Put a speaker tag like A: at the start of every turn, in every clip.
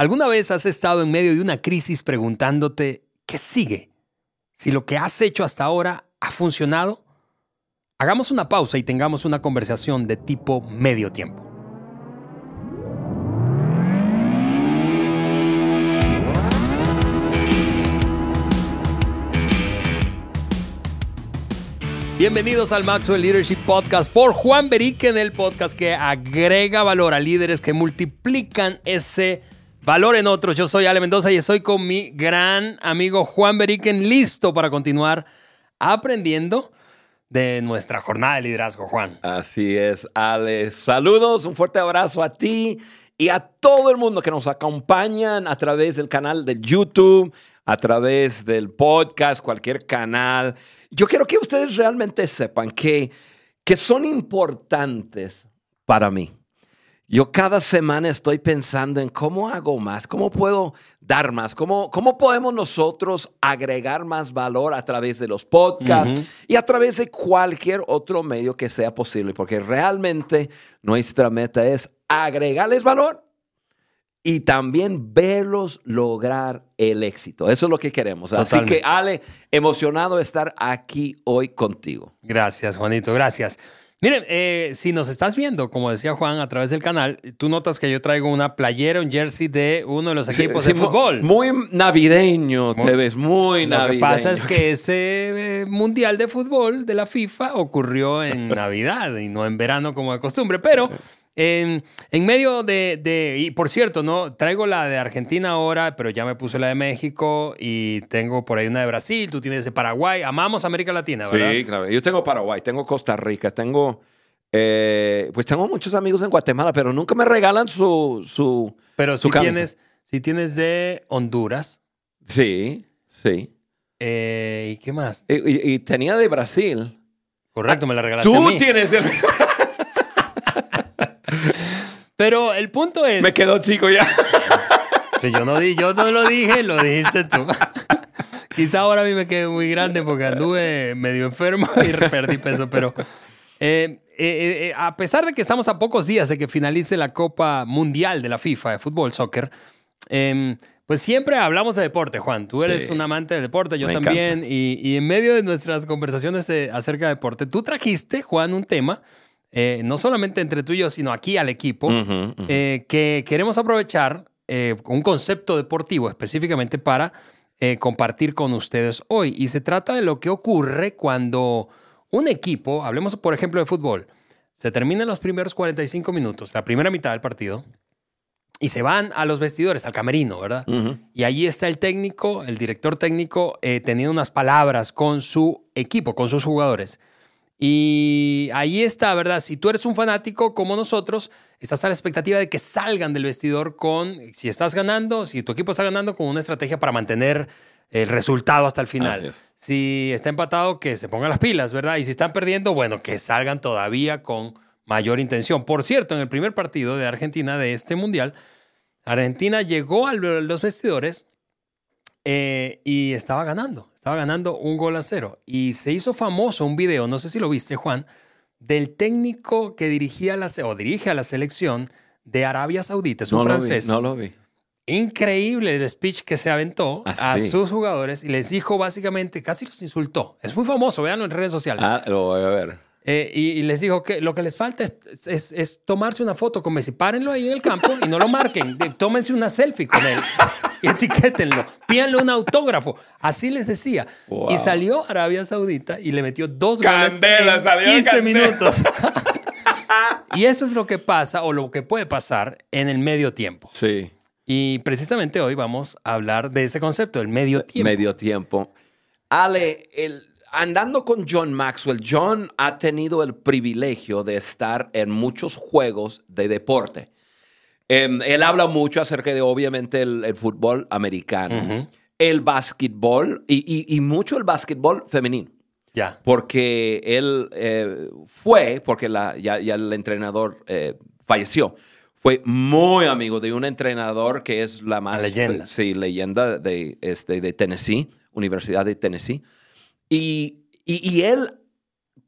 A: ¿Alguna vez has estado en medio de una crisis preguntándote qué sigue? Si lo que has hecho hasta ahora ha funcionado. Hagamos una pausa y tengamos una conversación de tipo medio tiempo. Bienvenidos al Maxwell Leadership Podcast por Juan Beriken, el podcast que agrega valor a líderes que multiplican ese valor en otros. Yo soy Ale Mendoza y estoy con mi gran amigo Juan Beriken, listo para continuar aprendiendo de nuestra jornada de liderazgo, Juan.
B: Así es, Ale. Saludos, un fuerte abrazo a ti y a todo el mundo que nos acompañan a través del canal de YouTube, a través del podcast, cualquier canal. Yo quiero que ustedes realmente sepan que, que son importantes para mí. Yo cada semana estoy pensando en cómo hago más, cómo puedo dar más, cómo, cómo podemos nosotros agregar más valor a través de los podcasts y a través de cualquier otro medio que sea posible, porque realmente nuestra meta es agregarles valor y también verlos lograr el éxito. Eso es lo que queremos. Así que, Ale, emocionado de estar aquí hoy contigo.
A: Gracias, Juanito, gracias. Miren, eh, si nos estás viendo, como decía Juan, a través del canal, tú notas que yo traigo una playera, un jersey de uno de los equipos de fútbol.
B: Muy navideño, te ves muy navideño.
A: Lo que pasa es que ese eh, mundial de fútbol de la FIFA ocurrió en Navidad y no en verano como de costumbre, pero... En, medio de, y por cierto, no traigo la de Argentina ahora, pero ya me puse la de México y tengo por ahí una de Brasil, tú tienes de Paraguay. Amamos América Latina, ¿verdad?
B: Sí, claro. Yo tengo Paraguay, tengo Costa Rica, tengo, eh, pues tengo muchos amigos en Guatemala, pero nunca me regalan su, su
A: Pero si tienes, si tienes de Honduras.
B: Sí, sí.
A: Eh, ¿Y qué más?
B: Y, tenía de Brasil.
A: Correcto, me la regalaste
B: Tú
A: a mí.
B: tienes de...
A: Pero el punto es.
B: Me quedó chico ya.
A: Que yo no, di, yo no lo dije, lo dijiste tú. Quizá ahora a mí me quede muy grande porque anduve medio enfermo y perdí peso, pero. Eh, eh, eh, a pesar de que estamos a pocos días de que finalice la Copa Mundial de la FIFA de fútbol, soccer, em, pues siempre hablamos de deporte, Juan. Tú eres un amante del deporte, yo también. Y, y, en medio de nuestras conversaciones acerca de deporte, tú trajiste, Juan, un tema eh, no solamente entre tú y yo, sino aquí al equipo, eh, que queremos aprovechar eh, un concepto deportivo específicamente para compartir con ustedes hoy. Y se trata de lo que ocurre cuando un equipo, hablemos por ejemplo de fútbol, se terminan los primeros 45 minutos, la primera mitad del partido, y se van a los vestidores, al camerino, ¿verdad? Y allí está el técnico, el director técnico, teniendo unas palabras con su equipo, con sus jugadores. Y ahí está, ¿verdad? Si tú eres un fanático como nosotros, estás a la expectativa de que salgan del vestidor con, si estás ganando, si tu equipo está ganando, con una estrategia para mantener el resultado hasta el final. Si está empatado, que se pongan las pilas, ¿verdad? Y si están perdiendo, bueno, que salgan todavía con mayor intención. Por cierto, en el primer partido de Argentina de este mundial, Argentina llegó a los vestidores eh, y estaba ganando. Estaba ganando un gol a cero. Y se hizo famoso un video, no sé si lo viste, Juan, del técnico que dirigía la, o dirige a la selección de Arabia Saudita. Es un francés.
B: no lo vi.
A: Increíble el speech que se aventó ah, a sus jugadores y les dijo básicamente, casi los insultó. Es muy famoso, véanlo en redes sociales.
B: Ah, lo voy a ver.
A: Eh, y, les dijo que lo que les falta es, es, tomarse una foto con Messi. Párenlo ahí en el campo y no lo marquen. Tómense una selfie con él y etiquétenlo. Pídanle un autógrafo. Así les decía. Y salió Arabia Saudita y le metió dos goles en 15 minutos. y eso es lo que pasa o lo que puede pasar en el medio tiempo.
B: Sí.
A: Y precisamente hoy vamos a hablar de ese concepto, el medio tiempo.
B: Medio tiempo. Ale, el, andando con John Maxwell, John ha tenido el privilegio de estar en muchos juegos de deporte. Em, él habla mucho acerca de, obviamente, el, fútbol americano, el básquetbol y, mucho el básquetbol femenino.
A: Ya.
B: Porque él eh, fue, porque ya, el entrenador eh, falleció, fue muy amigo de un entrenador que es la más...
A: leyenda.
B: Sí, leyenda de, este, de Tennessee, Universidad de Tennessee. Y, y, él,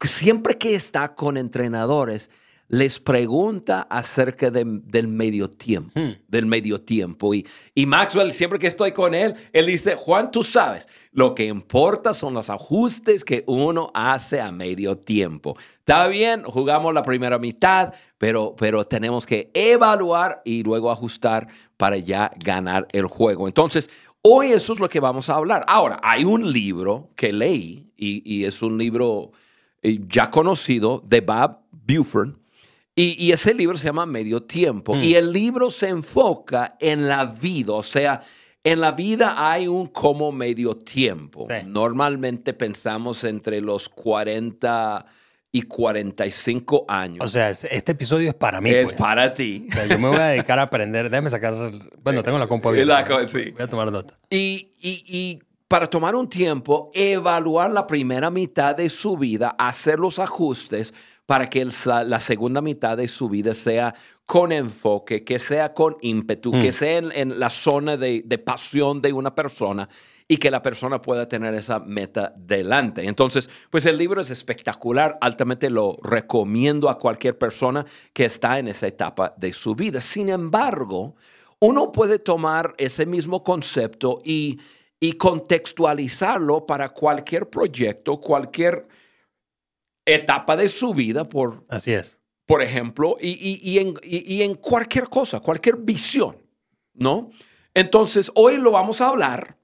B: siempre que está con entrenadores, les pregunta acerca de- del medio tiempo,
A: Hmm.
B: del medio tiempo. Y, y Maxwell, siempre que estoy con él, él dice, Juan, tú sabes, lo que importa son los ajustes que uno hace a medio tiempo. Está bien, jugamos la primera mitad, pero, pero tenemos que evaluar y luego ajustar para ya ganar el juego. Entonces, hoy eso es lo que vamos a hablar. Ahora, hay un libro que leí y, y es un libro eh, ya conocido de Bob Buford. Y, y ese libro se llama Medio Tiempo. Y el libro se enfoca en la vida, o sea, en la vida hay un como medio tiempo.
A: Sí.
B: Normalmente pensamos entre los 40 y 45 años.
A: O sea, es- este episodio es para mí.
B: es
A: pues.
B: para ti.
A: O sea, yo me voy a dedicar a aprender. Déjame sacar. Bueno, tengo la compa
B: co- sí.
A: Voy a tomar nota.
B: Y, y- y para tomar un tiempo, evaluar la primera mitad de su vida, hacer los ajustes para que la segunda mitad de su vida sea con enfoque, que sea con ímpetu, que sea en, en la zona de, de pasión de una persona y que la persona pueda tener esa meta delante. Entonces, pues el libro es espectacular, altamente lo recomiendo a cualquier persona que está en esa etapa de su vida. Sin embargo, uno puede tomar ese mismo concepto y, y contextualizarlo para cualquier proyecto, cualquier etapa de su vida, por,
A: Así es.
B: por ejemplo, y, y- y en, y- y en cualquier cosa, cualquier visión, ¿no? Entonces, hoy lo vamos a hablar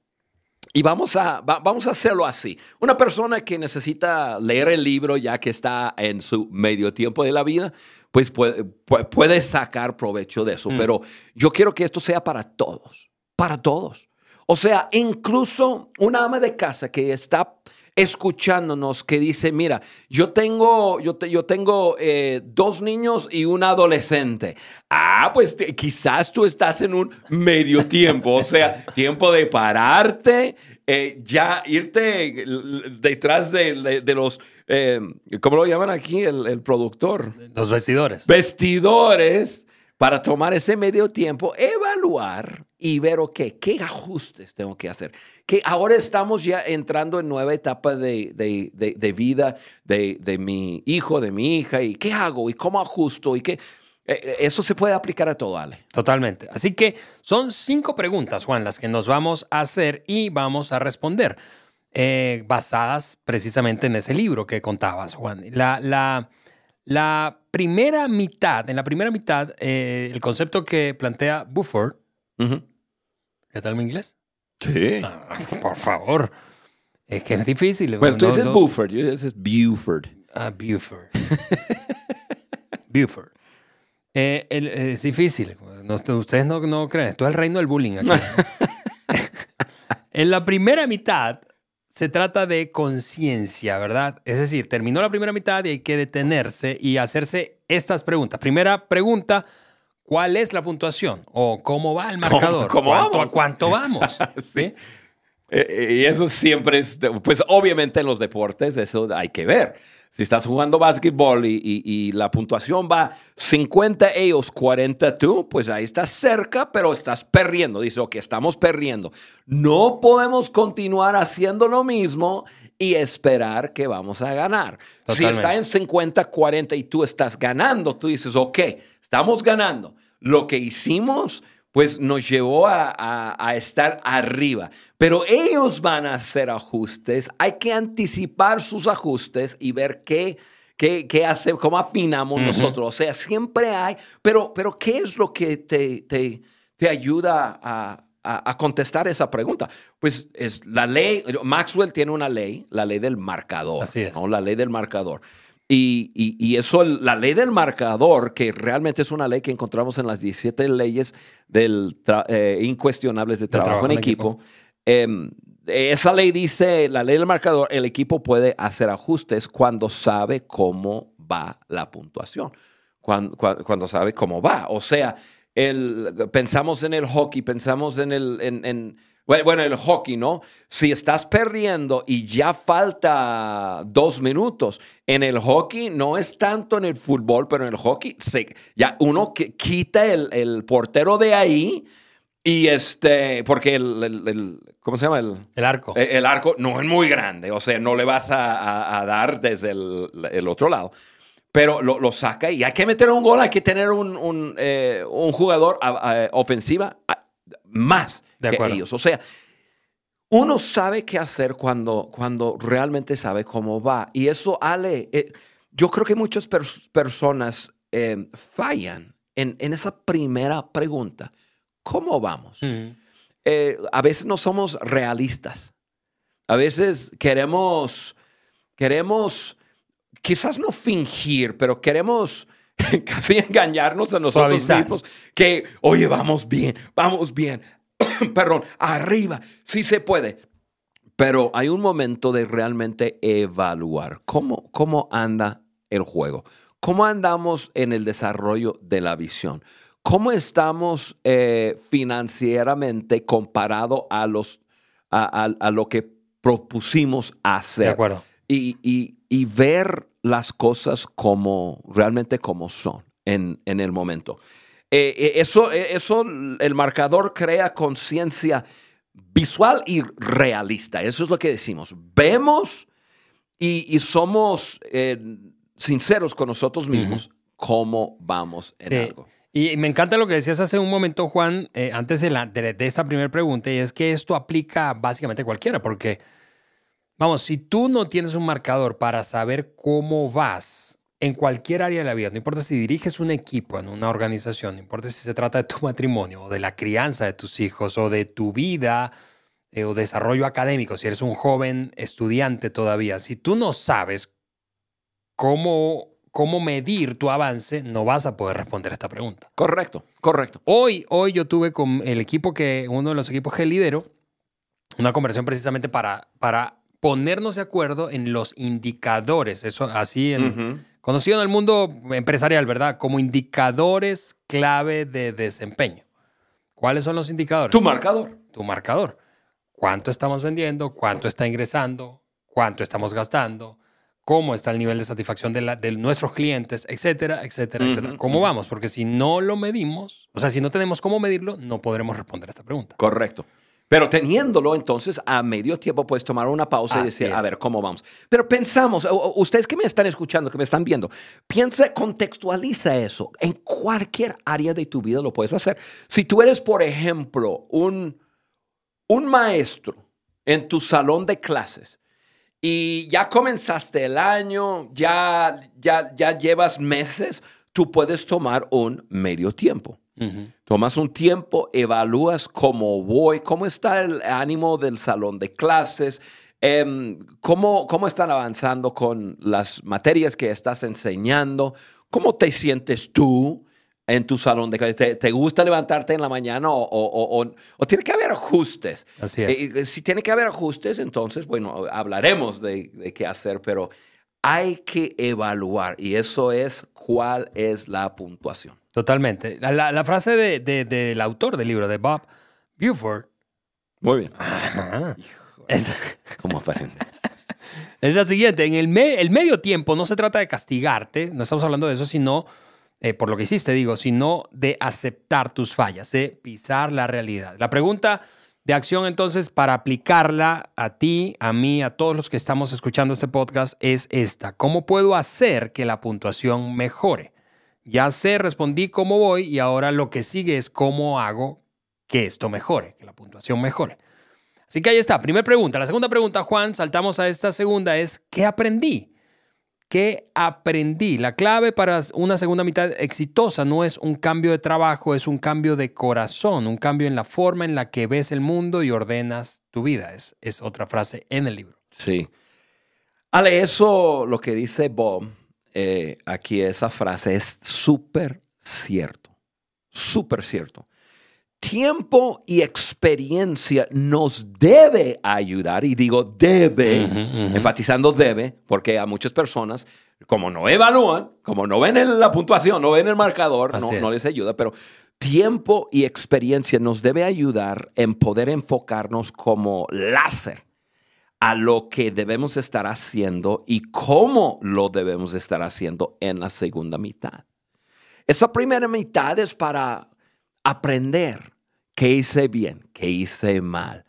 B: y vamos a, va- vamos a hacerlo así. Una persona que necesita leer el libro ya que está en su medio tiempo de la vida, pues puede, pu- puede sacar provecho de eso. Pero yo quiero que esto sea para todos, para todos. O sea, incluso una ama de casa que está escuchándonos que dice, mira, yo tengo, yo te- yo tengo eh, dos niños y un adolescente. Ah, pues te- quizás tú estás en un medio tiempo, o sea, tiempo de pararte, eh, ya irte detrás de, de- de los, eh, ¿cómo lo llaman aquí el, el productor?
A: Los vestidores.
B: vestidores para tomar ese medio tiempo, evaluar y ver, ok, qué ajustes tengo que hacer. Que ahora estamos ya entrando en nueva etapa de, de- de- de vida de, mi hijo, de mi hija, y qué hago y cómo ajusto y qué. eh, eh, Eso se puede aplicar a todo, Ale.
A: Totalmente. Así que son cinco preguntas, Juan, las que nos vamos a hacer y vamos a responder, eh, basadas precisamente en ese libro que contabas, Juan. La, la, la primera mitad, en la primera mitad, eh, el concepto que plantea Buford,
B: Ujú.
A: ¿qué tal mi inglés?
B: Sí.
A: Ah, por favor. Es que es difícil.
B: Bueno, tú
A: No-
B: dices
A: no-
B: Buford, yo dices Buford.
A: Ah, Buford. Buford. Eh, el- es difícil. No- ustedes no, no creen. Esto es el reino del bullying aquí. en la primera mitad se trata de conciencia, ¿verdad? Es decir, terminó la primera mitad y hay que detenerse y hacerse estas preguntas. Primera pregunta, ¿cuál es la puntuación? ¿O cómo va el marcador?
B: cómo
A: ¿Cuánto,
B: vamos?
A: ¿A cuánto vamos? ¿Sí?
B: Eh, eh, y eso siempre es, pues obviamente en los deportes eso hay que ver. Si estás jugando básquetbol y, y- y la puntuación va 50 ellos, 40 tú, pues ahí estás cerca, pero estás perdiendo. Dice, ok, estamos perdiendo. No podemos continuar haciendo lo mismo y esperar que vamos a ganar. Si está en 50, 40 y tú estás ganando, tú dices, ok, estamos ganando. Lo que hicimos pues nos llevó a, a- a estar arriba. Pero ellos van a hacer ajustes, hay que anticipar sus ajustes y ver qué, qué, qué hace, cómo afinamos nosotros. O sea, siempre hay, pero, pero ¿qué es lo que te, te, te ayuda a contestar esa pregunta? Pues es la ley, Maxwell tiene una ley, la ley del marcador.
A: Así es.
B: ¿no? La ley del marcador. Y, y- y eso, la ley del marcador, que realmente es una ley que encontramos en las 17 leyes del eh, incuestionables de
A: Del
B: trabajo, en equipo, em, esa ley dice, la ley del marcador, el equipo puede hacer ajustes cuando sabe cómo va la puntuación, cuando, cuando sabe cómo va. O sea, el, pensamos en el hockey, pensamos en el... en- en- bueno, el hockey, ¿no? Si estás perdiendo y ya falta dos minutos, en el hockey no es tanto en el fútbol, pero en el hockey se, ya uno que quita el, el portero de ahí y este, porque el, el- el- ¿cómo se llama? El,
A: arco.
B: eh, el arco no es muy grande, o sea, no le vas a, a- a dar desde el, otro lado. pero lo, lo saca y hay que meter un gol, hay que tener un, un, eh, un jugador a- ofensiva más
A: De
B: que ellos. O sea, uno sabe qué hacer cuando, cuando realmente sabe cómo va. Y eso, Ale, eh, yo creo que muchas pers- personas eh, fallan en, en esa primera pregunta. ¿Cómo vamos? Eh, a veces no somos realistas. A veces queremos, queremos, quizás no fingir, pero queremos casi engañarnos a nosotros
A: Suavizar.
B: mismos que, oye, vamos bien, vamos bien, perdón, arriba, sí se puede. Pero hay un momento de realmente evaluar cómo, cómo anda el juego, cómo andamos en el desarrollo de la visión, cómo estamos eh, financieramente comparado a, los, a, a- a lo que propusimos hacer
A: De acuerdo.
B: y, y- y ver las cosas como realmente como son en, en el momento. Eh, eh, eso, eh, eso, el marcador crea conciencia visual y realista. Eso es lo que decimos. Vemos y, y somos eh, sinceros con nosotros mismos cómo vamos en
A: Sí.
B: algo.
A: Y me encanta lo que decías hace un momento, Juan, eh, antes de, la- de- de esta primera pregunta, y es que esto aplica básicamente a cualquiera, porque, vamos, si tú no tienes un marcador para saber cómo vas en cualquier área de la vida, no importa si diriges un equipo en una organización, no importa si se trata de tu matrimonio o de la crianza de tus hijos o de tu vida eh, o desarrollo académico, si eres un joven estudiante todavía, si tú no sabes cómo, cómo medir tu avance, no vas a poder responder esta pregunta.
B: Correcto, correcto.
A: Hoy, hoy yo tuve con el equipo que, uno de los equipos que lidero, una conversación precisamente para, para ponernos de acuerdo en los indicadores, eso así en. Conocido en el mundo empresarial, ¿verdad? Como indicadores clave de desempeño. ¿Cuáles son los indicadores?
B: Tu marcador.
A: tu marcador. ¿Cuánto estamos vendiendo? ¿Cuánto está ingresando? ¿Cuánto estamos gastando? ¿Cómo está el nivel de satisfacción de, la- de nuestros clientes? Etcétera, etcétera, etcétera. ¿Cómo vamos? Porque si no lo medimos, o sea, si no tenemos cómo medirlo, no podremos responder a esta pregunta.
B: Correcto. Pero teniéndolo, entonces, a medio tiempo puedes tomar una pausa y decir,
A: es.
B: a ver, ¿cómo vamos? Pero pensamos, ustedes que me están escuchando, que me están viendo, piensa, contextualiza eso. En cualquier área de tu vida lo puedes hacer. Si tú eres, por ejemplo, un, un maestro en tu salón de clases y ya comenzaste el año, ya, ya, ya llevas meses, tú puedes tomar un medio tiempo. Tomas un tiempo, evalúas cómo voy, cómo está el ánimo del salón de clases, em, cómo, cómo están avanzando con las materias que estás enseñando, cómo te sientes tú en tu salón de clases. ¿Te, te gusta levantarte en la mañana o, o- o- o- o tiene que haber ajustes?
A: Así es.
B: Eh, si tiene que haber ajustes, entonces, bueno, hablaremos de, de qué hacer, pero hay que evaluar y eso es cuál es la puntuación.
A: Totalmente. La, la- la frase de- de- del autor del libro, de Bob Buford,
B: Muy bien.
A: es,
B: ¿Cómo aprendes?
A: es la siguiente. En el, me- el medio tiempo no se trata de castigarte, no estamos hablando de eso, sino, eh, por lo que hiciste, digo, sino de aceptar tus fallas, de pisar la realidad. La pregunta de acción entonces para aplicarla a ti, a mí, a todos los que estamos escuchando este podcast es esta. ¿Cómo puedo hacer que la puntuación mejore? Ya sé, respondí cómo voy y ahora lo que sigue es cómo hago que esto mejore, que la puntuación mejore. Así que ahí está, primera pregunta. La segunda pregunta, Juan, saltamos a esta segunda, es ¿qué aprendí? ¿Qué aprendí? La clave para una segunda mitad exitosa no es un cambio de trabajo, es un cambio de corazón, un cambio en la forma en la que ves el mundo y ordenas tu vida. Es, es otra frase en el libro.
B: Sí. Ale, eso lo que dice Bob, eh, aquí esa frase es súper cierto, súper cierto. Tiempo y experiencia nos debe ayudar, y digo debe,
A: Ujú, ujú.
B: enfatizando debe, porque a muchas personas, como no evalúan, como no ven el- la puntuación, no ven el marcador, no, no les ayuda, pero tiempo y experiencia nos debe ayudar en poder enfocarnos como láser a lo que debemos estar haciendo y cómo lo debemos estar haciendo en la segunda mitad. Esa primera mitad es para aprender qué hice bien, qué hice mal,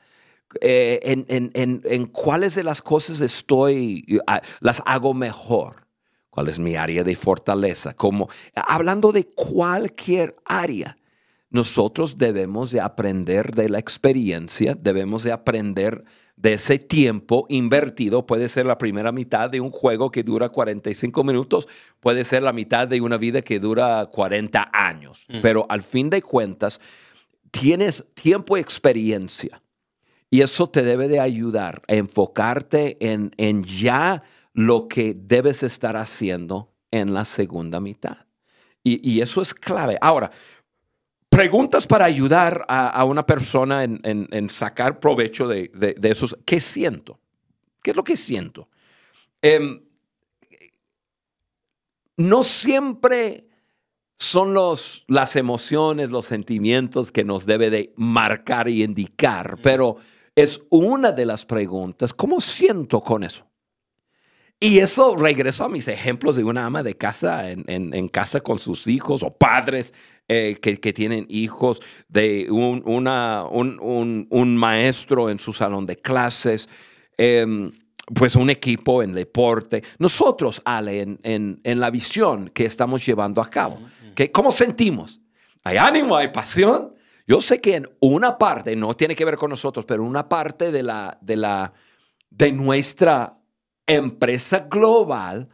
B: eh, en, en- en- en cuáles de las cosas estoy, ah, las hago mejor, cuál es mi área de fortaleza, como hablando de cualquier área. Nosotros debemos de aprender de la experiencia, debemos de aprender de ese tiempo invertido. Puede ser la primera mitad de un juego que dura 45 minutos, puede ser la mitad de una vida que dura 40 años. Pero al fin de cuentas, tienes tiempo y experiencia. Y eso te debe de ayudar a enfocarte en, en ya lo que debes estar haciendo en la segunda mitad. Y, eso es clave. Ahora, preguntas para ayudar a, una persona en, sacar provecho de, esos. ¿Qué siento? ¿Qué es lo que siento? Em, no siempre son los, las emociones, los sentimientos que nos debe de marcar y indicar, pero es una de las preguntas. ¿Cómo siento con eso? Y eso regreso a mis ejemplos de una ama de casa en, casa con sus hijos o padres eh, que, tienen hijos, de un, una, un, maestro en su salón de clases, em, pues un equipo en deporte. Nosotros, Ale, en, la visión que estamos llevando a cabo, que, ¿cómo sentimos? ¿Hay ánimo? ¿Hay pasión? Yo sé que en una parte, no tiene que ver con nosotros, pero una parte de, la, de, la, de nuestra empresa global,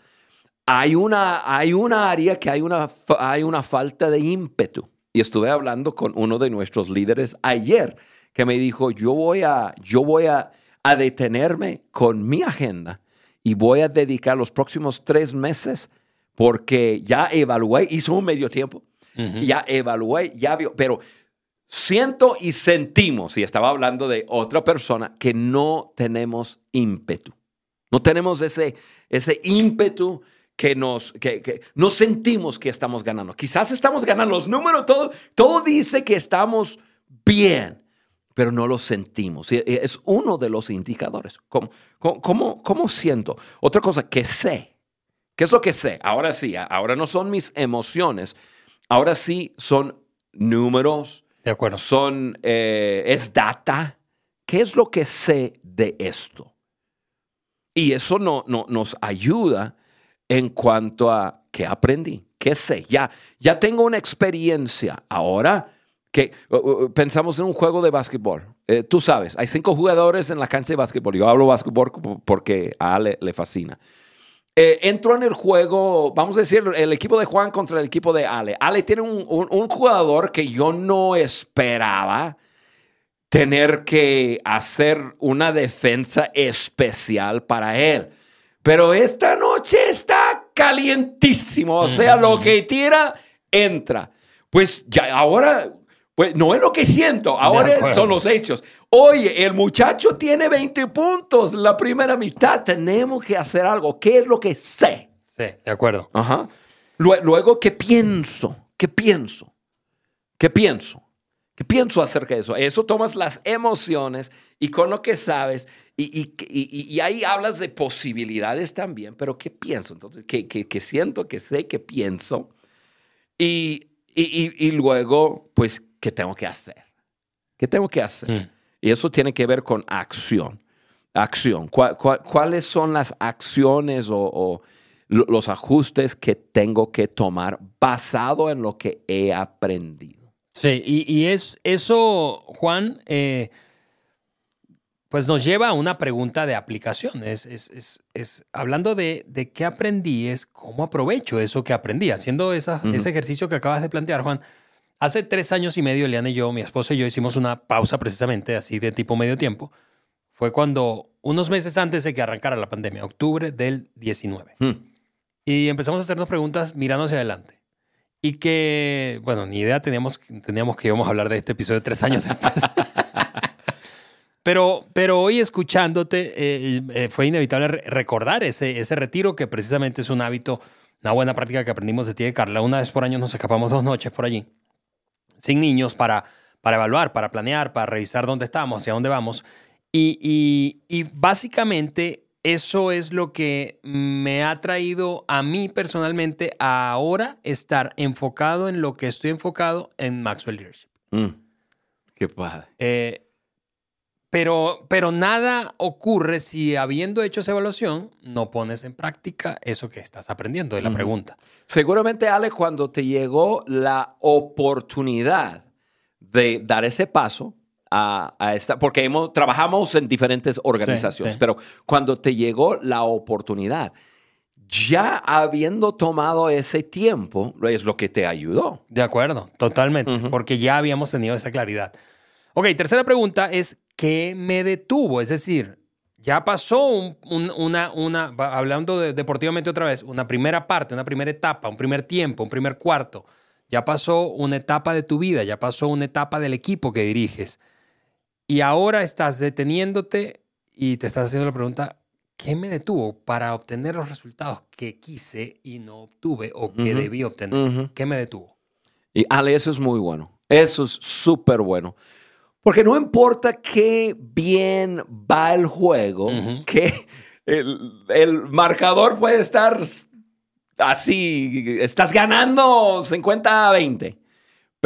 B: hay una, hay una área que hay una, hay una falta de ímpetu. Y estuve hablando con uno de nuestros líderes ayer que me dijo, yo voy a, yo voy a, a detenerme con mi agenda y voy a dedicar los próximos tres meses porque ya evalué, hizo un medio tiempo, ya evalué, ya vio, pero siento y sentimos, y estaba hablando de otra persona, que no tenemos ímpetu. No tenemos ese, ese ímpetu que nos, que, no sentimos que estamos ganando. Quizás estamos ganando los números, todo, todo dice que estamos bien, pero no lo sentimos. Es uno de los indicadores. ¿Cómo, cómo, cómo siento? Otra cosa que sé. ¿Qué es lo que sé? Ahora sí, ahora no son mis emociones, ahora sí son números.
A: De acuerdo.
B: Son, eh, es data. ¿Qué es lo que sé de esto? Y eso no, no, nos ayuda en cuanto a qué aprendí, qué sé. Ya, ya tengo una experiencia. Ahora que pensamos en un juego de básquetbol. Eh, tú sabes, hay cinco jugadores en la cancha de básquetbol. Yo hablo básquetbol porque a Ale le fascina. Eh, entró en el juego, vamos a decir, el equipo de Juan contra el equipo de Ale. Ale tiene un, un jugador que yo no esperaba tener que hacer una defensa especial para él. Pero esta noche está calientísimo, o sea, lo que tira, entra. Pues ya ahora, pues no es lo que siento, ahora son los hechos. Oye, el muchacho tiene 20 puntos la primera mitad, tenemos que hacer algo. ¿Qué es lo que sé?
A: Sí, de acuerdo.
B: Ajá. Luego, ¿qué pienso? ¿Qué pienso? ¿Qué pienso? ¿Qué pienso acerca de eso? Eso tomas las emociones y con lo que sabes, y, y, ahí hablas de posibilidades también, pero ¿qué pienso? Entonces, ¿qué, qué, siento, qué sé, qué pienso? Y, luego, pues, ¿qué tengo que hacer? ¿Qué tengo que hacer? Mm. Y eso tiene que ver con acción. Acción. cuáles son las acciones o, o los ajustes que tengo que tomar basado en lo que he aprendido?
A: Sí, y, es eso, Juan, eh, pues nos lleva a una pregunta de aplicación. Es, es, hablando de, de, qué aprendí, es cómo aprovecho eso que aprendí. Haciendo ese ejercicio que acabas de plantear, Juan. Hace tres años y medio, Eliana y yo, mi esposa y yo, hicimos una pausa precisamente así de tipo medio tiempo. Fue cuando, unos meses antes de que arrancara la pandemia, octubre del 19. Hmm. Y empezamos a hacernos preguntas mirando hacia adelante. Y que, bueno, ni idea teníamos, teníamos que íbamos a hablar de este episodio tres años después. pero, pero hoy escuchándote, eh, eh, fue inevitable recordar ese, ese retiro que precisamente es un hábito, una buena práctica que aprendimos de ti y Carla. Una vez por año nos escapamos dos noches por allí, sin niños, para, para evaluar, para planear, para revisar dónde estamos, hacia dónde vamos. Y, y, y básicamente eso es lo que me ha traído a mí personalmente a ahora estar enfocado en lo que estoy enfocado en Maxwell Leadership. Mm,
B: qué padre.
A: Eh, Pero, pero nada ocurre si habiendo hecho esa evaluación no pones en práctica eso que estás aprendiendo de la pregunta.
B: Seguramente, Ale, cuando te llegó la oportunidad de dar ese paso a, a esta, porque hemos, trabajamos en diferentes organizaciones,
A: sí.
B: pero cuando te llegó la oportunidad, ya habiendo tomado ese tiempo, es lo que te ayudó.
A: De acuerdo, totalmente,
B: Ujú.
A: porque ya habíamos tenido esa claridad. Ok, tercera pregunta es, ¿qué me detuvo? Es decir, ya pasó un- un- una, una, hablando de- deportivamente otra vez, una primera parte, una primera etapa, un primer tiempo, un primer cuarto. Ya pasó una etapa de tu vida, ya pasó una etapa del equipo que diriges. Y ahora estás deteniéndote y te estás haciendo la pregunta, ¿qué me detuvo para obtener los resultados que quise y no obtuve o que debí obtener? ¿Qué me detuvo?
B: Y Ale, eso es muy bueno. Eso es súper bueno. Porque no importa qué bien va el juego, que el, el marcador puede estar así, estás ganando 50 a 20,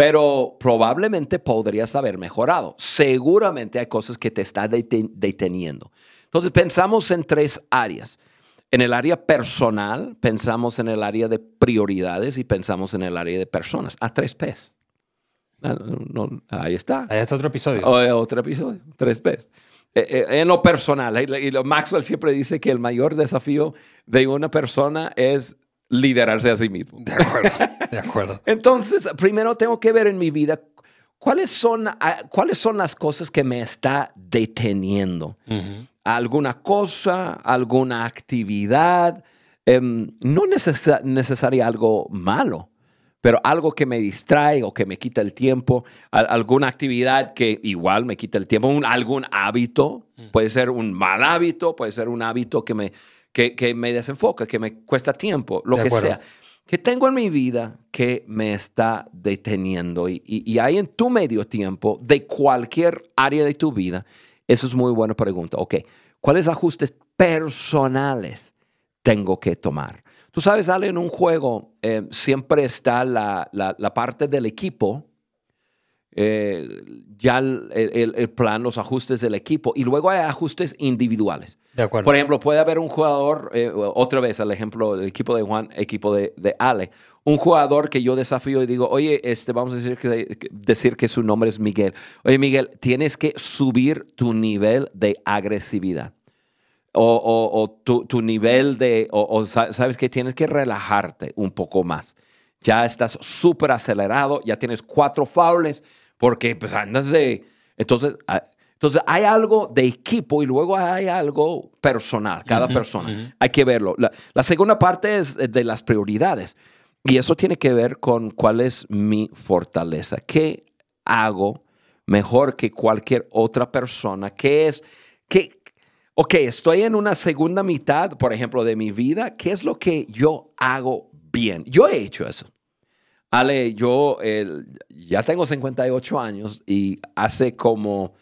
B: pero probablemente podrías haber mejorado. Seguramente hay cosas que te están deten- deteniendo. Entonces pensamos en tres áreas. En el área personal, pensamos en el área de prioridades y pensamos en el área de personas. A tres P's. Ah, no, no, ahí está.
A: Ahí está otro episodio.
B: O- eh, otro episodio, tres P's. Eh, eh, en lo personal, y- y lo- Maxwell siempre dice que el mayor desafío de una persona es liderarse a sí mismo.
A: De acuerdo, de acuerdo.
B: Entonces, primero tengo que ver en mi vida cuáles son, ah, cuáles son las cosas que me está deteniendo. Alguna cosa, alguna actividad, em, no necesa- necesaria algo malo, pero algo que me distrae o que me quita el tiempo, alguna actividad que igual me quita el tiempo, un- algún hábito, puede ser un mal hábito, puede ser un hábito que me, que, que me desenfoca, que me cuesta tiempo, lo
A: De
B: que
A: acuerdo.
B: sea que tengo en mi vida que me está deteniendo. Y, y, y hay en tu medio tiempo de cualquier área de tu vida, eso es muy buena pregunta. Ok, ¿cuáles ajustes personales tengo que tomar? Tú sabes, Ale, en un juego eh, siempre está la, la- la parte del equipo, eh, ya el, el- el plan, los ajustes del equipo, y luego hay ajustes individuales.
A: De acuerdo.
B: Por ejemplo, puede haber un jugador, eh, otra vez el ejemplo del equipo de Juan, equipo de, de Ale, un jugador que yo desafío y digo, oye, este, vamos a decir que, decir que su nombre es Miguel. Oye, Miguel, tienes que subir tu nivel de agresividad. O, o- o tu, tu nivel de, o, o sa- sabes que tienes que relajarte un poco más. Ya estás súper acelerado, ya tienes cuatro faules, porque pues andas de... Entonces, ah, entonces hay algo de equipo y luego hay algo personal, cada persona. Hay que verlo. La, la segunda parte es de las prioridades. Y eso tiene que ver con cuál es mi fortaleza. ¿Qué hago mejor que cualquier otra persona? ¿Qué es? ¿Qué, ok, estoy en una segunda mitad, por ejemplo, de mi vida. ¿Qué es lo que yo hago bien? Yo he hecho eso. Ale, yo eh, ya tengo 58 años y hace como,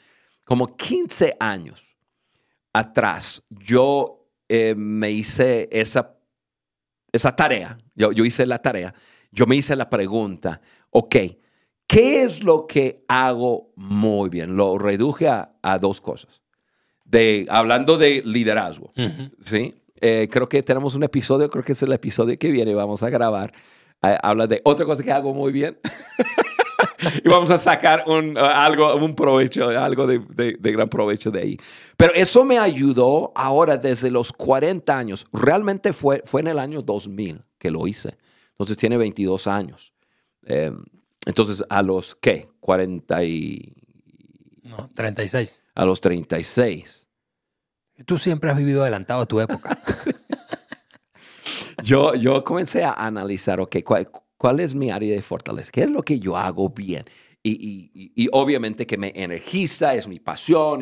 B: como 15 años atrás yo eh, me hice esa, esa tarea. Yo, yo hice la tarea. Yo me hice la pregunta, ok, ¿qué es lo que hago muy bien? Lo reduje a, a dos cosas. De, hablando de liderazgo. ¿sí? Eh, creo que tenemos un episodio, creo que es el episodio que viene, vamos a grabar. Eh, habla de otra cosa que hago muy bien. y vamos a sacar un, uh, algo, un provecho, algo de, de- de gran provecho de ahí. Pero eso me ayudó ahora desde los 40 años. Realmente fue, fue en el año 2000 que lo hice. Entonces tiene 22 años. Eh, entonces, a los, ¿qué? 40 y...
A: No, 36.
B: A los 36.
A: Tú siempre has vivido adelantado a tu época.
B: yo, yo comencé a analizar, ok, ¿cuál, es mi área de fortaleza? ¿Qué es lo que yo hago bien? Y, y- y- obviamente que me energiza, es mi pasión.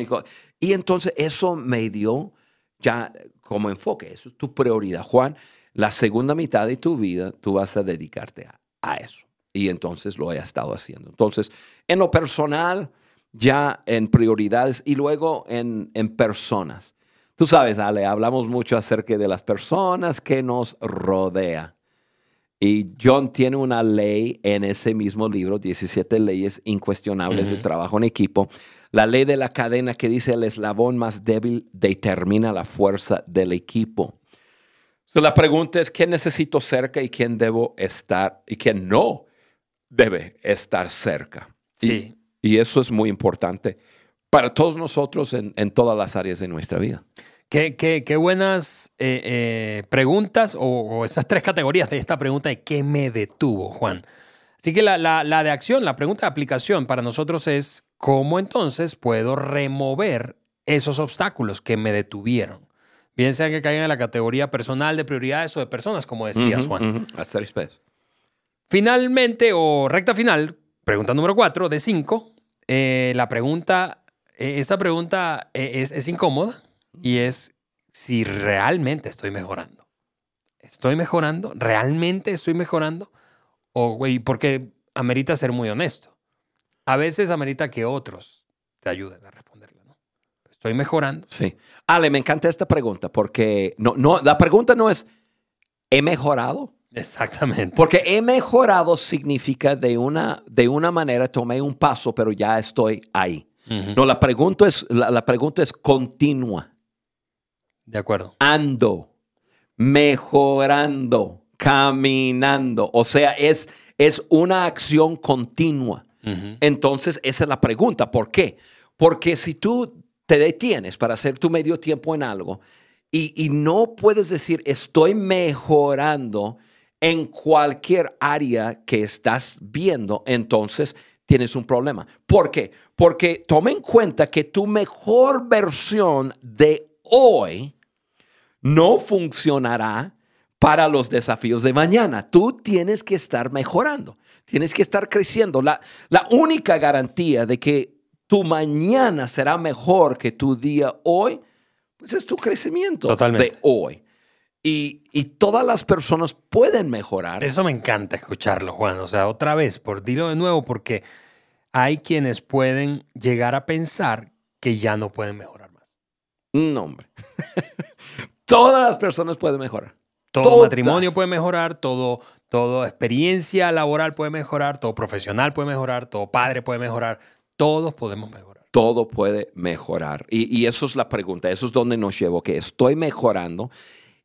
B: Y entonces eso me dio ya como enfoque, eso es tu prioridad. Juan, la segunda mitad de tu vida tú vas a dedicarte a, a eso. Y entonces lo he estado haciendo. Entonces, en lo personal, ya en prioridades y luego en, en personas. Tú sabes, Ale, hablamos mucho acerca de las personas que nos rodea. Y John tiene una ley en ese mismo libro, 17 leyes incuestionables de trabajo en equipo. la ley de la cadena que dice el eslabón más débil determina la fuerza del equipo. So, la pregunta es, ¿quién necesito cerca y quién debo estar y quién no debe estar cerca?
A: Sí.
B: Y, y eso es muy importante para todos nosotros en, en todas las áreas de nuestra vida.
A: Qué, qué- qué buenas eh, eh, preguntas o, o esas tres categorías de esta pregunta de qué me detuvo, Juan. Así que la, la- la de acción, la pregunta de aplicación para nosotros es cómo entonces puedo remover esos obstáculos que me detuvieron. Bien sea que caigan en la categoría personal de prioridades o de personas, como decías, Juan.
B: Hasta después.
A: Finalmente, o recta final, pregunta número cuatro de cinco. eh, la pregunta, esta pregunta eh, es, es incómoda y es si realmente estoy mejorando. ¿Estoy mejorando? ¿Realmente estoy mejorando? O, güey, porque amerita ser muy honesto. A veces amerita que otros te ayuden a responderla, ¿no? ¿Estoy mejorando?
B: Sí. Ale, me encanta esta pregunta porque no, no, la pregunta no es, ¿he mejorado?
A: Exactamente.
B: Porque he mejorado significa de una, de una manera tomé un paso, pero ya estoy ahí. No, la pregunta es, la, la pregunta es continua.
A: De acuerdo.
B: Ando, mejorando, caminando. O sea, es, es una acción continua. Entonces, esa es la pregunta. ¿Por qué? Porque si tú te detienes para hacer tu medio tiempo en algo y, y no puedes decir, estoy mejorando en cualquier área que estás viendo, entonces tienes un problema. ¿Por qué? Porque toma en cuenta que tu mejor versión de hoy no funcionará para los desafíos de mañana. Tú tienes que estar mejorando, tienes que estar creciendo. La, la única garantía de que tu mañana será mejor que tu día hoy, pues es tu crecimiento
A: Totalmente.
B: de hoy. Y, y todas las personas pueden mejorar.
A: Eso me encanta escucharlo, Juan. O sea, otra vez, por dilo de nuevo, porque hay quienes pueden llegar a pensar que ya no pueden mejorar más.
B: No, hombre. todas las personas pueden mejorar.
A: Todo
B: Todas.
A: matrimonio puede mejorar, todo, todo experiencia laboral puede mejorar, todo profesional puede mejorar, todo padre puede mejorar. Todos podemos mejorar.
B: todo puede mejorar. Y, y eso es la pregunta, eso es donde nos llevo, que estoy mejorando.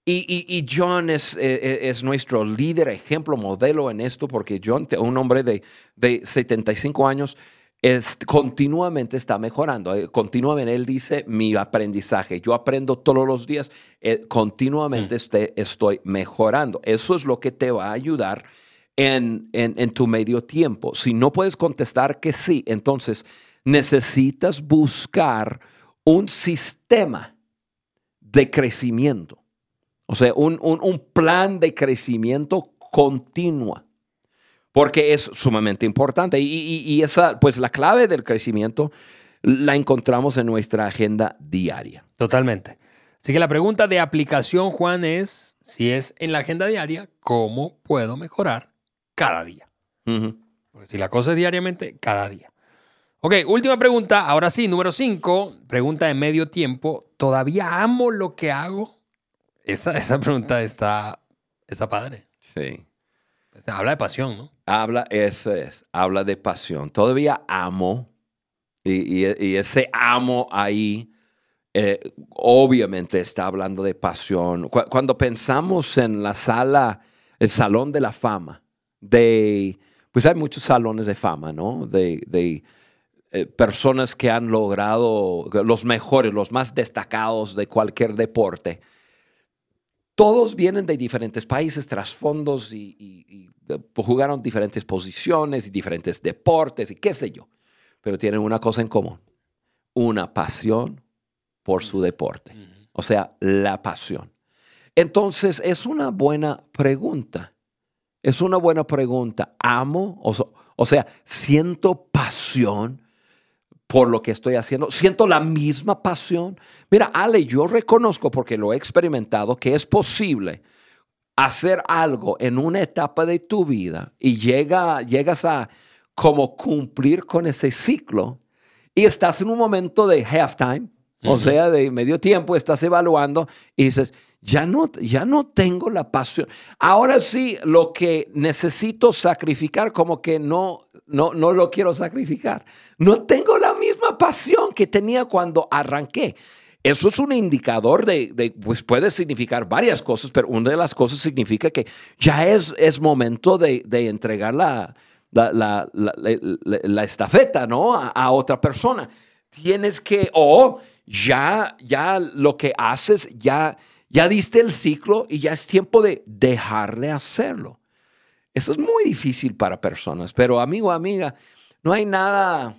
B: Y, y- y John es, eh, es nuestro líder, ejemplo, modelo en esto, porque John, un hombre de, de 75 años, es, continuamente está mejorando. eh, Continuamente, él dice, mi aprendizaje, yo aprendo todos los días, eh, continuamente este- estoy mejorando. Eso es lo que te va a ayudar en, en- en tu medio tiempo. Si no puedes contestar que sí, entonces necesitas buscar un sistema de crecimiento. O sea, un, un- un plan de crecimiento continua. Porque es sumamente importante. Y, y- y esa, pues la clave del crecimiento la encontramos en nuestra agenda diaria.
A: Totalmente. Así que la pregunta de aplicación, Juan, es si es en la agenda diaria, ¿cómo puedo mejorar cada día? Porque si la cosa es diariamente, cada día. Ok, última pregunta. Ahora sí, número 5, pregunta de medio tiempo. ¿Todavía amo lo que hago? Esa, esa pregunta está, está padre.
B: Sí.
A: Pues, habla de pasión, ¿no?
B: Habla, eso es, habla de pasión. Todavía amo, y, y- y ese amo ahí, eh, obviamente está hablando de pasión. Cu- cuando pensamos en la sala, el salón de la fama, de, pues hay muchos salones de fama, ¿no? De, de, eh, personas que han logrado los mejores, los más destacados de cualquier deporte todos vienen de diferentes países, trasfondos y, y- y, eh, jugaron diferentes posiciones y diferentes deportes y qué sé yo. Pero tienen una cosa en común, una pasión por su deporte. O sea, la pasión. Entonces, es una buena pregunta. Es una buena pregunta. Amo, o, so- o sea, siento pasión por lo que estoy haciendo. Siento la misma pasión. Mira, Ale, yo reconozco porque lo he experimentado que es posible hacer algo en una etapa de tu vida y llega, llegas a como cumplir con ese ciclo y estás en un momento de halftime o sea, de medio tiempo, estás evaluando y dices, ya no, ya no tengo la pasión. Ahora sí, lo que necesito sacrificar, como que no, no, no lo quiero sacrificar. No tengo la misma pasión que tenía cuando arranqué. Eso es un indicador de, pues puede significar varias cosas, pero una de las cosas significa que ya es, es momento de, entregar la, la, estafeta, ¿no? A, otra persona. Tienes que, o ya, ya lo que haces, ya, ya diste el ciclo y ya es tiempo de dejarle hacerlo. Eso es muy difícil para personas, pero amigo, amiga, no hay nada,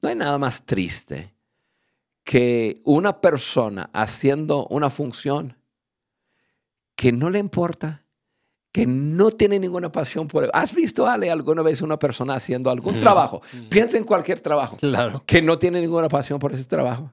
B: no hay nada más triste que una persona haciendo una función que no le importa, que no tiene ninguna pasión por él. ¿Has visto, Ale, alguna vez una persona haciendo algún trabajo? Piensa en cualquier trabajo.
A: Claro.
B: Que no tiene ninguna pasión por ese trabajo.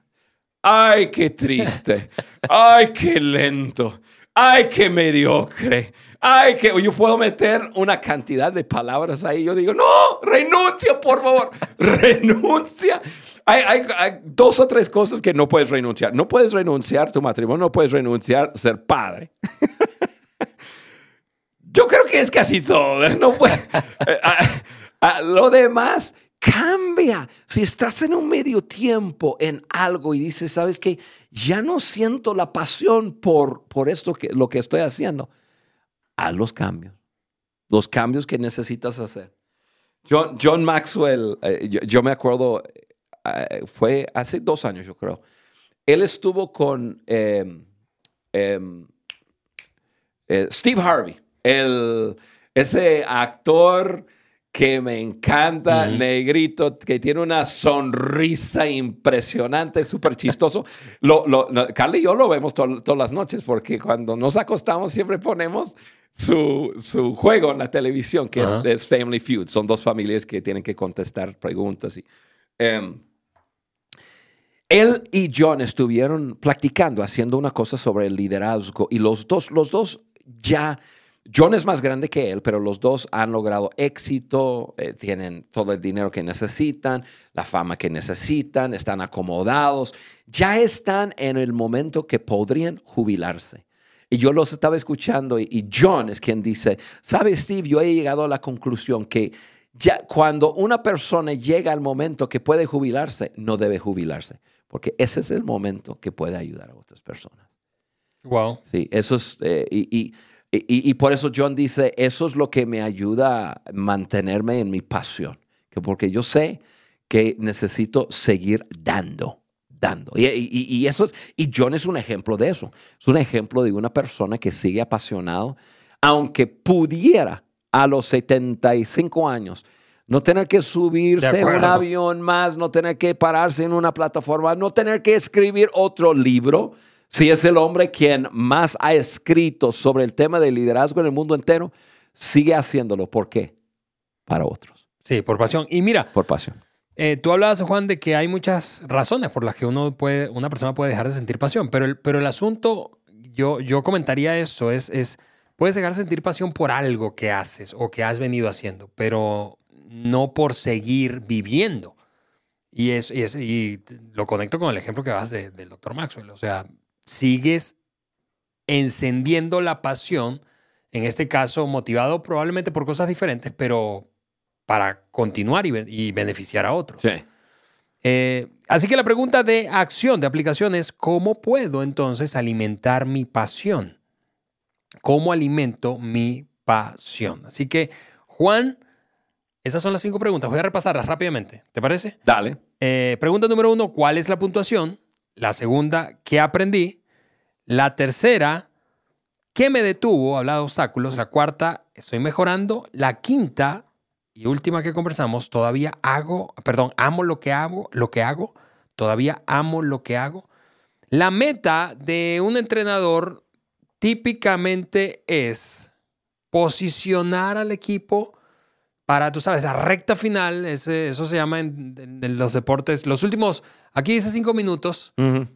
B: Ay, qué triste. Ay, qué lento. Ay, qué mediocre. Ay, que yo puedo meter una cantidad de palabras ahí. Yo digo, no, renuncia, por favor. renuncia hay, dos o tres cosas que no puedes renunciar. No puedes renunciar tu matrimonio, no puedes renunciar ser padre. Yo creo que es casi todo. eh, ah, ah, lo demás cambia. Si estás en un medio tiempo en algo y dices, ¿sabes qué? Ya no siento la pasión por, por esto, que, lo que estoy haciendo. Haz los cambios. Los cambios que necesitas hacer. John, John Maxwell, eh, yo, me acuerdo, eh, fue hace dos años, yo creo. Él estuvo con em, em, eh, Steve Harvey, el, ese actor que me encanta, negrito, que tiene una sonrisa impresionante, súper chistoso. lo, y yo lo vemos todas las noches porque cuando nos acostamos siempre ponemos su, su juego en la televisión, que es, Family Feud. Son dos familias que tienen que contestar preguntas. Y, em, él y John estuvieron practicando, haciendo una cosa sobre el liderazgo y los dos, los dos ya, John es más grande que él, pero los dos han logrado éxito, eh, tienen todo el dinero que necesitan, la fama que necesitan, están acomodados, ya están en el momento que podrían jubilarse. Y yo los estaba escuchando y, y John es quien dice, ¿sabes Steve? Yo he llegado a la conclusión que ya cuando una persona llega al momento que puede jubilarse, no debe jubilarse porque ese es el momento que puede ayudar a otras personas.
A: Wow.
B: Sí, eso es, eh, y, y, por eso John dice, eso es lo que me ayuda a mantenerme en mi pasión, que porque yo sé que necesito seguir dando, dando. Y, eso es, y John es un ejemplo de eso, es un ejemplo de una persona que sigue apasionado, aunque pudiera a los 75 años no tener que subirse en un avión más, no tener que pararse en una plataforma, no tener que escribir otro libro. Si es el hombre quien más ha escrito sobre el tema del liderazgo en el mundo entero, sigue haciéndolo. ¿Por qué? Para otros.
A: Sí, por pasión. Y mira.
B: Por pasión.
A: Eh, tú hablabas, Juan, de que hay muchas razones por las que uno puede, una persona puede dejar de sentir pasión, pero el, pero el asunto, yo, yo comentaría eso, es, es, puedes dejar de sentir pasión por algo que haces o que has venido haciendo, pero no por seguir viviendo. Y, es, y, lo conecto con el ejemplo que vas del doctor Maxwell. O sea, sigues encendiendo la pasión, en este caso motivado probablemente por cosas diferentes, pero para continuar y, beneficiar a otros. Eh, así que la pregunta de acción, de aplicación es, ¿cómo puedo entonces alimentar mi pasión? ¿Cómo alimento mi pasión? Así que, Juan esas son las cinco preguntas. Voy a repasarlas rápidamente. ¿Te parece?
B: Dale.
A: Eh, pregunta número uno, ¿cuál es la puntuación? La segunda, ¿qué aprendí? La tercera, ¿qué me detuvo? Habla de obstáculos. La cuarta, estoy mejorando. La quinta y última que conversamos, todavía hago, perdón, amo lo que hago, lo que hago. Todavía amo lo que hago. La meta de un entrenador típicamente es posicionar al equipo para, tú sabes, la recta final, eso se llama en, los deportes, los últimos, aquí dice cinco minutos,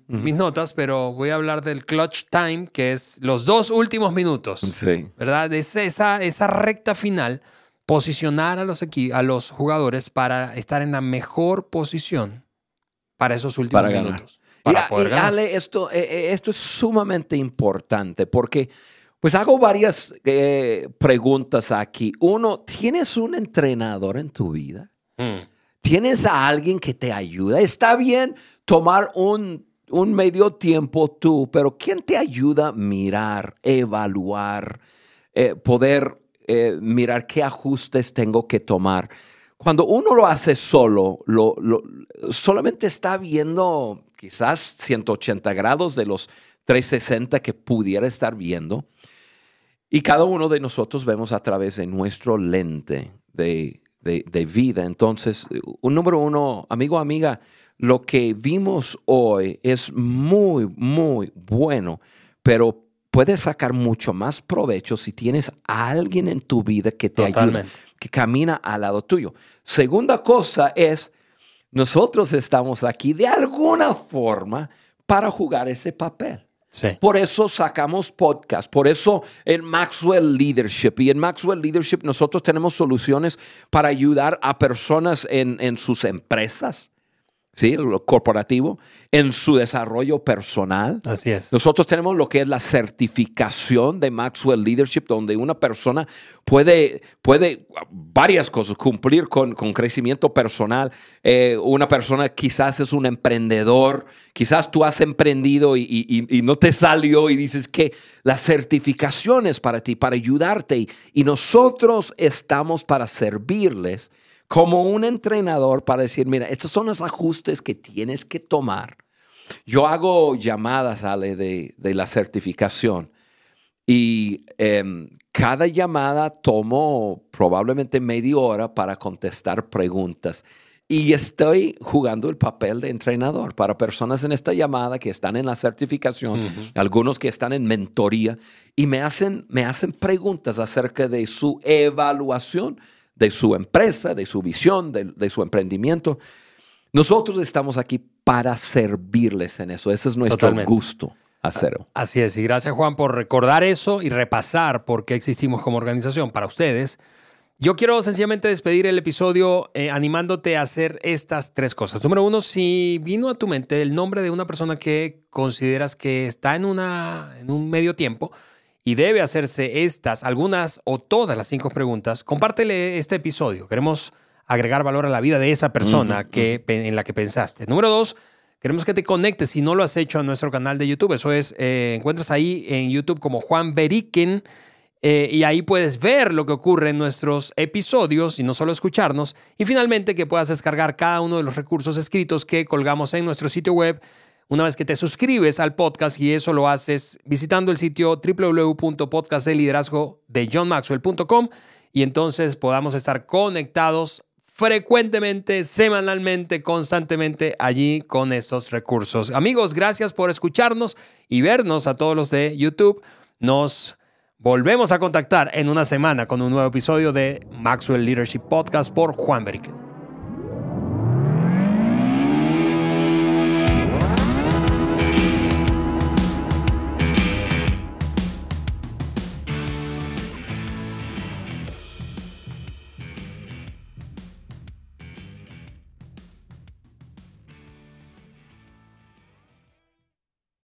A: mis notas, pero voy a hablar del clutch time, que es los dos últimos minutos,
B: sí.
A: ¿verdad? Es esa, esa recta final, posicionar a los, a los jugadores para estar en la mejor posición para esos últimos minutos. para poder ganar.
B: Ale, esto, eh, eh, esto es sumamente importante porque pues hago varias eh, preguntas aquí. Uno, ¿tienes un entrenador en tu vida?
A: Mm.
B: ¿Tienes a alguien que te ayuda? Está bien tomar un, un medio tiempo tú, pero ¿quién te ayuda a mirar, evaluar, eh, poder eh, mirar qué ajustes tengo que tomar? Cuando uno lo hace solo, lo, lo- solamente está viendo quizás 180 grados de los 360 que pudiera estar viendo. Y cada uno de nosotros vemos a través de nuestro lente de, de- de vida. Entonces, un número uno, amigo, amiga, lo que vimos hoy es muy, muy bueno, pero puedes sacar mucho más provecho si tienes a alguien en tu vida que te
A: Totalmente.
B: que camina al lado tuyo. Segunda cosa es, nosotros estamos aquí de alguna forma para jugar ese papel. Por eso sacamos podcast, por eso en Maxwell Leadership. Y en Maxwell Leadership nosotros tenemos soluciones para ayudar a personas en, en sus empresas, ¿sí? Lo corporativo, en su desarrollo personal.
A: Así es.
B: Nosotros tenemos lo que es la certificación de Maxwell Leadership, donde una persona puede, puede varias cosas, cumplir con, con crecimiento personal. Eh, una persona quizás es un emprendedor, quizás tú has emprendido y, y- y- no te salió y dices que la certificación es para ti, para ayudarte. Y, y nosotros estamos para servirles como un entrenador para decir, mira, estos son los ajustes que tienes que tomar. Yo hago llamadas, Ale, de, de la certificación y em, cada llamada tomo probablemente media hora para contestar preguntas. Y estoy jugando el papel de entrenador para personas en esta llamada que están en la certificación, algunos que están en mentoría y me hacen, me hacen preguntas acerca de su evaluación de su empresa, de su visión, de, de su emprendimiento. Nosotros estamos aquí para servirles en eso. Ese es nuestro
A: Totalmente.
B: gusto hacerlo.
A: Así es, y gracias Juan por recordar eso y repasar por qué existimos como organización para ustedes. Yo quiero sencillamente despedir el episodio eh, animándote a hacer estas tres cosas. Número uno, si vino a tu mente el nombre de una persona que consideras que está en, una, en un medio tiempo y debe hacerse estas, algunas o todas las cinco preguntas, compártele este episodio. Queremos agregar valor a la vida de esa persona que, en la que pensaste. Número dos, Queremos que te conectes si no lo has hecho a nuestro canal de YouTube. Eso es, eh, encuentras ahí en YouTube como Juan Beriken eh, y ahí puedes ver lo que ocurre en nuestros episodios y no solo escucharnos. Y finalmente que puedas descargar cada uno de los recursos escritos que colgamos en nuestro sitio web una vez que te suscribes al podcast y eso lo haces visitando el sitio www.podcastdeliderazgo de johnmaxwell.com y entonces podamos estar conectados frecuentemente, semanalmente, constantemente allí con estos recursos. Amigos, gracias por escucharnos y vernos a todos los de YouTube. Nos volvemos a contactar en una semana con un nuevo episodio de Maxwell Leadership Podcast por Juan Beriken.